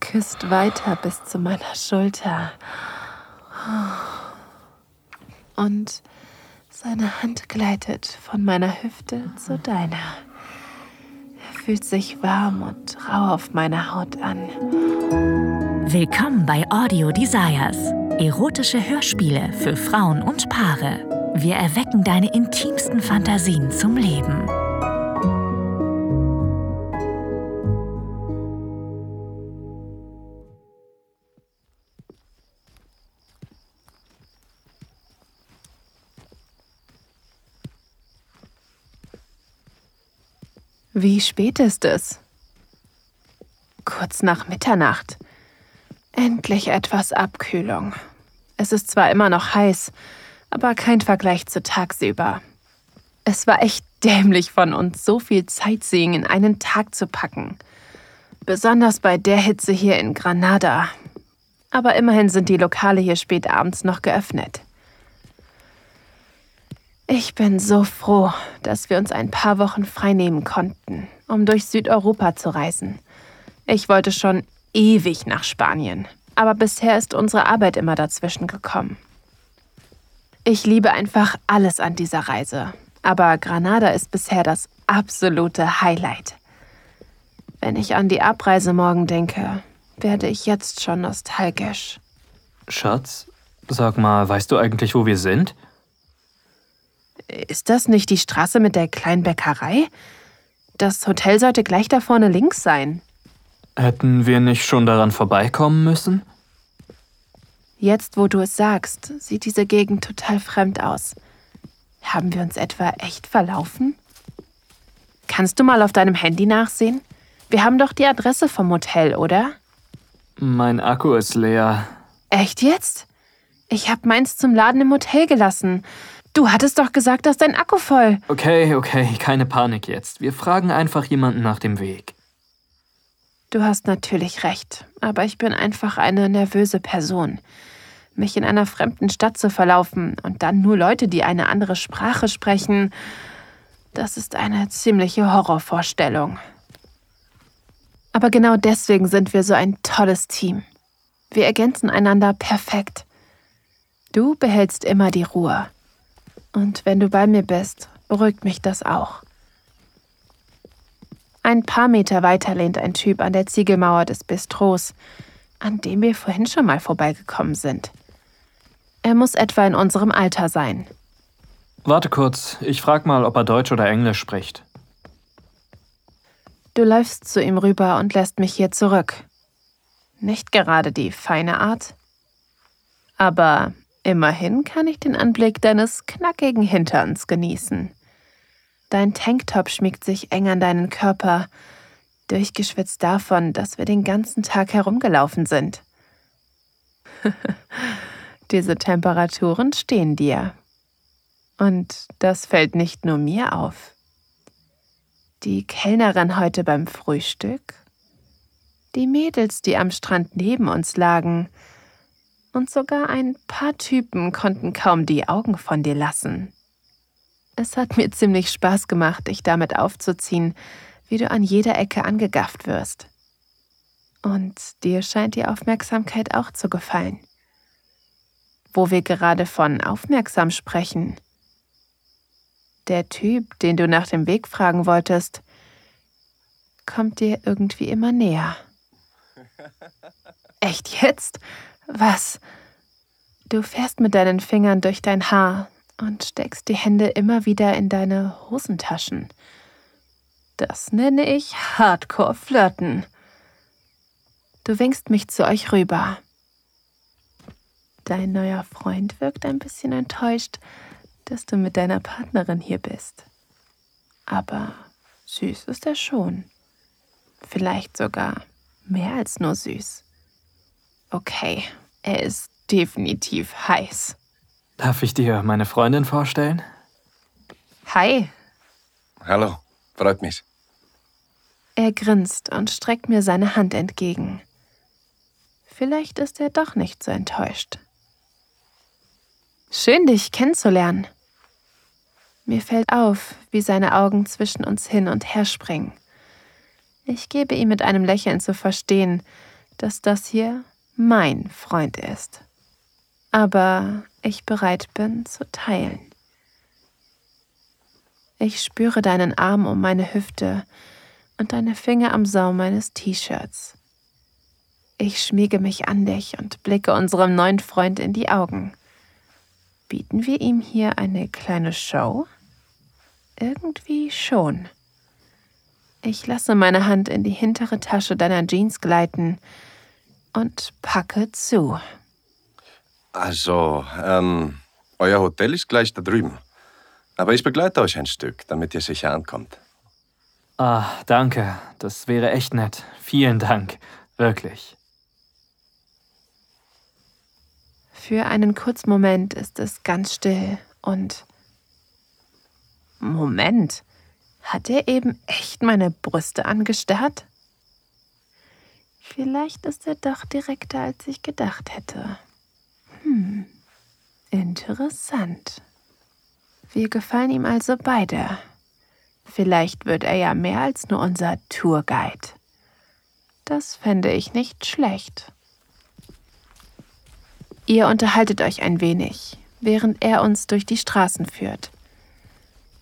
küsst weiter bis zu meiner Schulter. Und seine Hand gleitet von meiner Hüfte zu deiner. Er fühlt sich warm und rau auf meiner Haut an. Willkommen bei Audio Desires. Erotische Hörspiele für Frauen und Paare. Wir erwecken deine intimsten Fantasien zum Leben. Wie spät ist es? Kurz nach Mitternacht. Endlich etwas Abkühlung. Es ist zwar immer noch heiß, aber kein Vergleich zu tagsüber. Es war echt dämlich von uns, so viel Sightseeing in einen Tag zu packen. Besonders bei der Hitze hier in Granada. Aber immerhin sind die Lokale hier spät abends noch geöffnet. Ich bin so froh, dass wir uns ein paar Wochen freinehmen konnten, um durch Südeuropa zu reisen. Ich wollte schon ewig nach Spanien, aber bisher ist unsere Arbeit immer dazwischen gekommen. Ich liebe einfach alles an dieser Reise, aber Granada ist bisher das absolute Highlight. Wenn ich an die Abreise morgen denke, werde ich jetzt schon nostalgisch. Schatz, sag mal, weißt du eigentlich, wo wir sind? Ist das nicht die Straße mit der kleinen Bäckerei? Das Hotel sollte gleich da vorne links sein. Hätten wir nicht schon daran vorbeikommen müssen? Jetzt, wo du es sagst, sieht diese Gegend total fremd aus. Haben wir uns etwa echt verlaufen? Kannst du mal auf deinem Handy nachsehen? Wir haben doch die Adresse vom Hotel, oder? Mein Akku ist leer. Echt jetzt? Ich hab meins zum Laden im Hotel gelassen. Du hattest doch gesagt, dass dein Akku voll. Okay, okay, keine Panik jetzt. Wir fragen einfach jemanden nach dem Weg. Du hast natürlich recht, aber ich bin einfach eine nervöse Person. Mich in einer fremden Stadt zu verlaufen und dann nur Leute, die eine andere Sprache sprechen, das ist eine ziemliche Horrorvorstellung. Aber genau deswegen sind wir so ein tolles Team. Wir ergänzen einander perfekt. Du behältst immer die Ruhe. Und wenn du bei mir bist, beruhigt mich das auch. Ein paar Meter weiter lehnt ein Typ an der Ziegelmauer des Bistros, an dem wir vorhin schon mal vorbeigekommen sind. Er muss etwa in unserem Alter sein. Warte kurz, ich frag mal, ob er Deutsch oder Englisch spricht. Du läufst zu ihm rüber und lässt mich hier zurück. Nicht gerade die feine Art. Aber Immerhin kann ich den Anblick deines knackigen Hinterns genießen. Dein Tanktop schmiegt sich eng an deinen Körper, durchgeschwitzt davon, dass wir den ganzen Tag herumgelaufen sind. Diese Temperaturen stehen dir. Und das fällt nicht nur mir auf. Die Kellnerin heute beim Frühstück, die Mädels, die am Strand neben uns lagen, und sogar ein paar Typen konnten kaum die Augen von dir lassen. Es hat mir ziemlich Spaß gemacht, dich damit aufzuziehen, wie du an jeder Ecke angegafft wirst. Und dir scheint die Aufmerksamkeit auch zu gefallen. Wo wir gerade von aufmerksam sprechen. Der Typ, den du nach dem Weg fragen wolltest, kommt dir irgendwie immer näher. Echt jetzt? Was? Du fährst mit deinen Fingern durch dein Haar und steckst die Hände immer wieder in deine Hosentaschen. Das nenne ich Hardcore-Flirten. Du winkst mich zu euch rüber. Dein neuer Freund wirkt ein bisschen enttäuscht, dass du mit deiner Partnerin hier bist. Aber süß ist er schon. Vielleicht sogar mehr als nur süß. Okay, er ist definitiv heiß. Darf ich dir meine Freundin vorstellen? Hi. Hallo, freut mich. Er grinst und streckt mir seine Hand entgegen. Vielleicht ist er doch nicht so enttäuscht. Schön, dich kennenzulernen. Mir fällt auf, wie seine Augen zwischen uns hin und her springen. Ich gebe ihm mit einem Lächeln zu verstehen, dass das hier mein Freund ist. Aber ich bereit bin zu teilen. Ich spüre deinen Arm um meine Hüfte und deine Finger am Saum meines T-Shirts. Ich schmiege mich an dich und blicke unserem neuen Freund in die Augen. Bieten wir ihm hier eine kleine Show? Irgendwie schon. Ich lasse meine Hand in die hintere Tasche deiner Jeans gleiten und packe zu. Also, ähm, euer Hotel ist gleich da drüben. Aber ich begleite euch ein Stück, damit ihr sicher ankommt. Ah, danke. Das wäre echt nett. Vielen Dank. Wirklich. Für einen kurzen Moment ist es ganz still und. Moment. Hat er eben echt meine Brüste angestarrt? Vielleicht ist er doch direkter, als ich gedacht hätte. Hm, interessant. Wir gefallen ihm also beide. Vielleicht wird er ja mehr als nur unser Tourguide. Das fände ich nicht schlecht. Ihr unterhaltet euch ein wenig, während er uns durch die Straßen führt.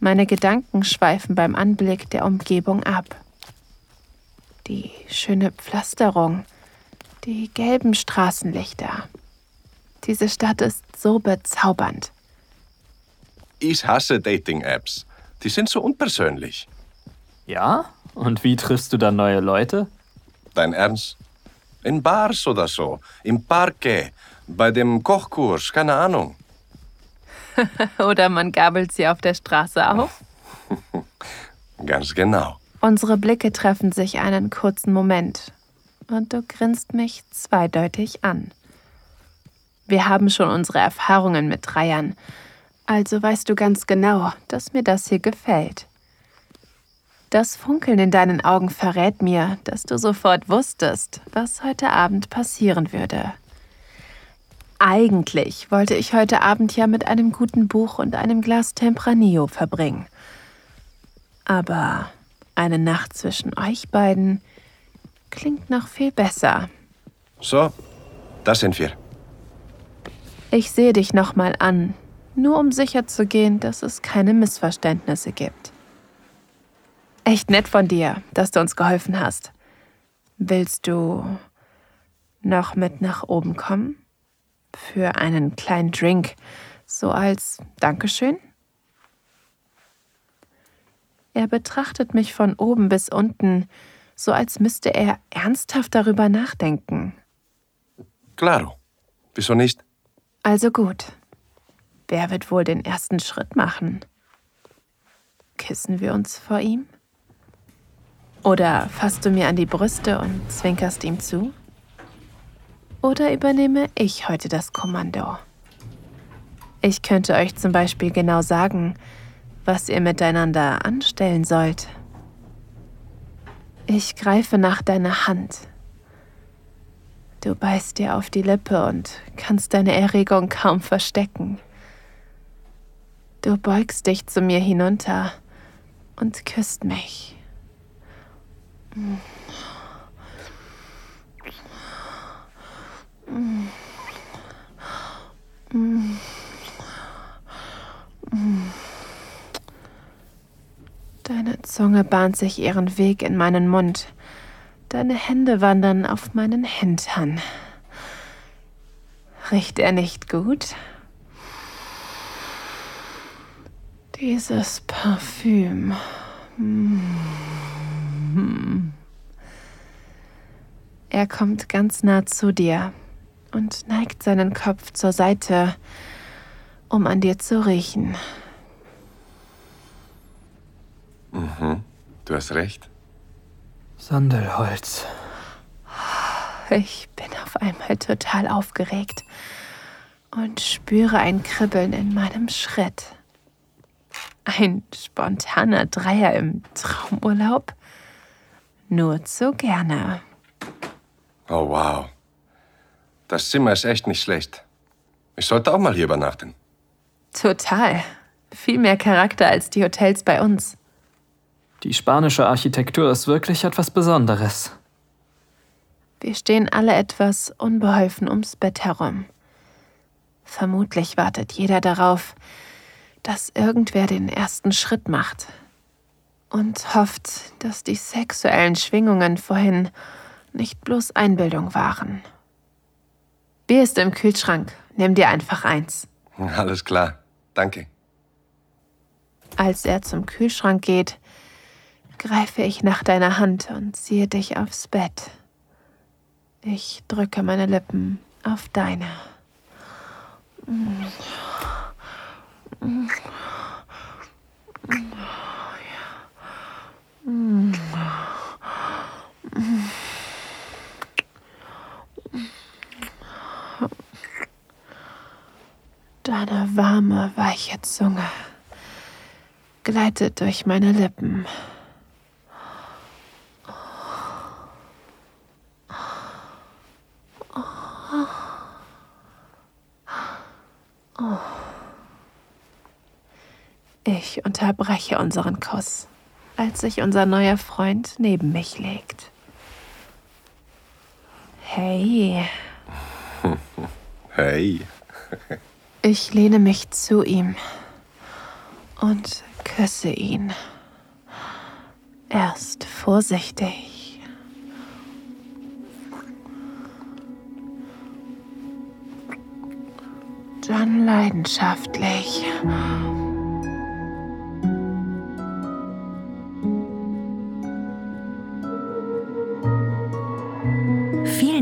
Meine Gedanken schweifen beim Anblick der Umgebung ab. Die schöne Pflasterung, die gelben Straßenlichter. Diese Stadt ist so bezaubernd. Ich hasse Dating-Apps. Die sind so unpersönlich. Ja? Und wie triffst du dann neue Leute? Dein Ernst? In Bars oder so, im Parque, bei dem Kochkurs, keine Ahnung. Oder man gabelt sie auf der Straße auf? Ganz genau. Unsere Blicke treffen sich einen kurzen Moment und du grinst mich zweideutig an. Wir haben schon unsere Erfahrungen mit Dreiern, also weißt du ganz genau, dass mir das hier gefällt. Das Funkeln in deinen Augen verrät mir, dass du sofort wusstest, was heute Abend passieren würde. Eigentlich wollte ich heute Abend ja mit einem guten Buch und einem Glas Tempranillo verbringen. Aber eine Nacht zwischen euch beiden klingt noch viel besser. So, das sind wir. Ich sehe dich nochmal an, nur um sicher zu gehen, dass es keine Missverständnisse gibt. Echt nett von dir, dass du uns geholfen hast. Willst du noch mit nach oben kommen? für einen kleinen Drink, so als Dankeschön? Er betrachtet mich von oben bis unten, so als müsste er ernsthaft darüber nachdenken. Claro. Wieso nicht? Also gut. Wer wird wohl den ersten Schritt machen? Kissen wir uns vor ihm? Oder fasst du mir an die Brüste und zwinkerst ihm zu? Oder übernehme ich heute das Kommando? Ich könnte euch zum Beispiel genau sagen, was ihr miteinander anstellen sollt. Ich greife nach deiner Hand. Du beißt dir auf die Lippe und kannst deine Erregung kaum verstecken. Du beugst dich zu mir hinunter und küsst mich. Deine Zunge bahnt sich ihren Weg in meinen Mund. Deine Hände wandern auf meinen Hintern. Riecht er nicht gut? Dieses Parfüm. Er kommt ganz nah zu dir und neigt seinen Kopf zur Seite, um an dir zu riechen. Mhm, du hast recht. Sandelholz. Ich bin auf einmal total aufgeregt und spüre ein Kribbeln in meinem Schritt. Ein spontaner Dreier im Traumurlaub? Nur zu gerne. Oh, wow. Das Zimmer ist echt nicht schlecht. Ich sollte auch mal hier übernachten. Total. Viel mehr Charakter als die Hotels bei uns. Die spanische Architektur ist wirklich etwas Besonderes. Wir stehen alle etwas unbeholfen ums Bett herum. Vermutlich wartet jeder darauf, dass irgendwer den ersten Schritt macht und hofft, dass die sexuellen Schwingungen vorhin nicht bloß Einbildung waren. Bier ist im Kühlschrank. Nimm dir einfach eins. Alles klar. Danke. Als er zum Kühlschrank geht, greife ich nach deiner Hand und ziehe dich aufs Bett. Ich drücke meine Lippen auf deine. Deine warme, weiche Zunge gleitet durch meine Lippen. Ich unterbreche unseren Kuss, als sich unser neuer Freund neben mich legt. Hey. Hey. Ich lehne mich zu ihm und küsse ihn. Erst vorsichtig. Dann leidenschaftlich.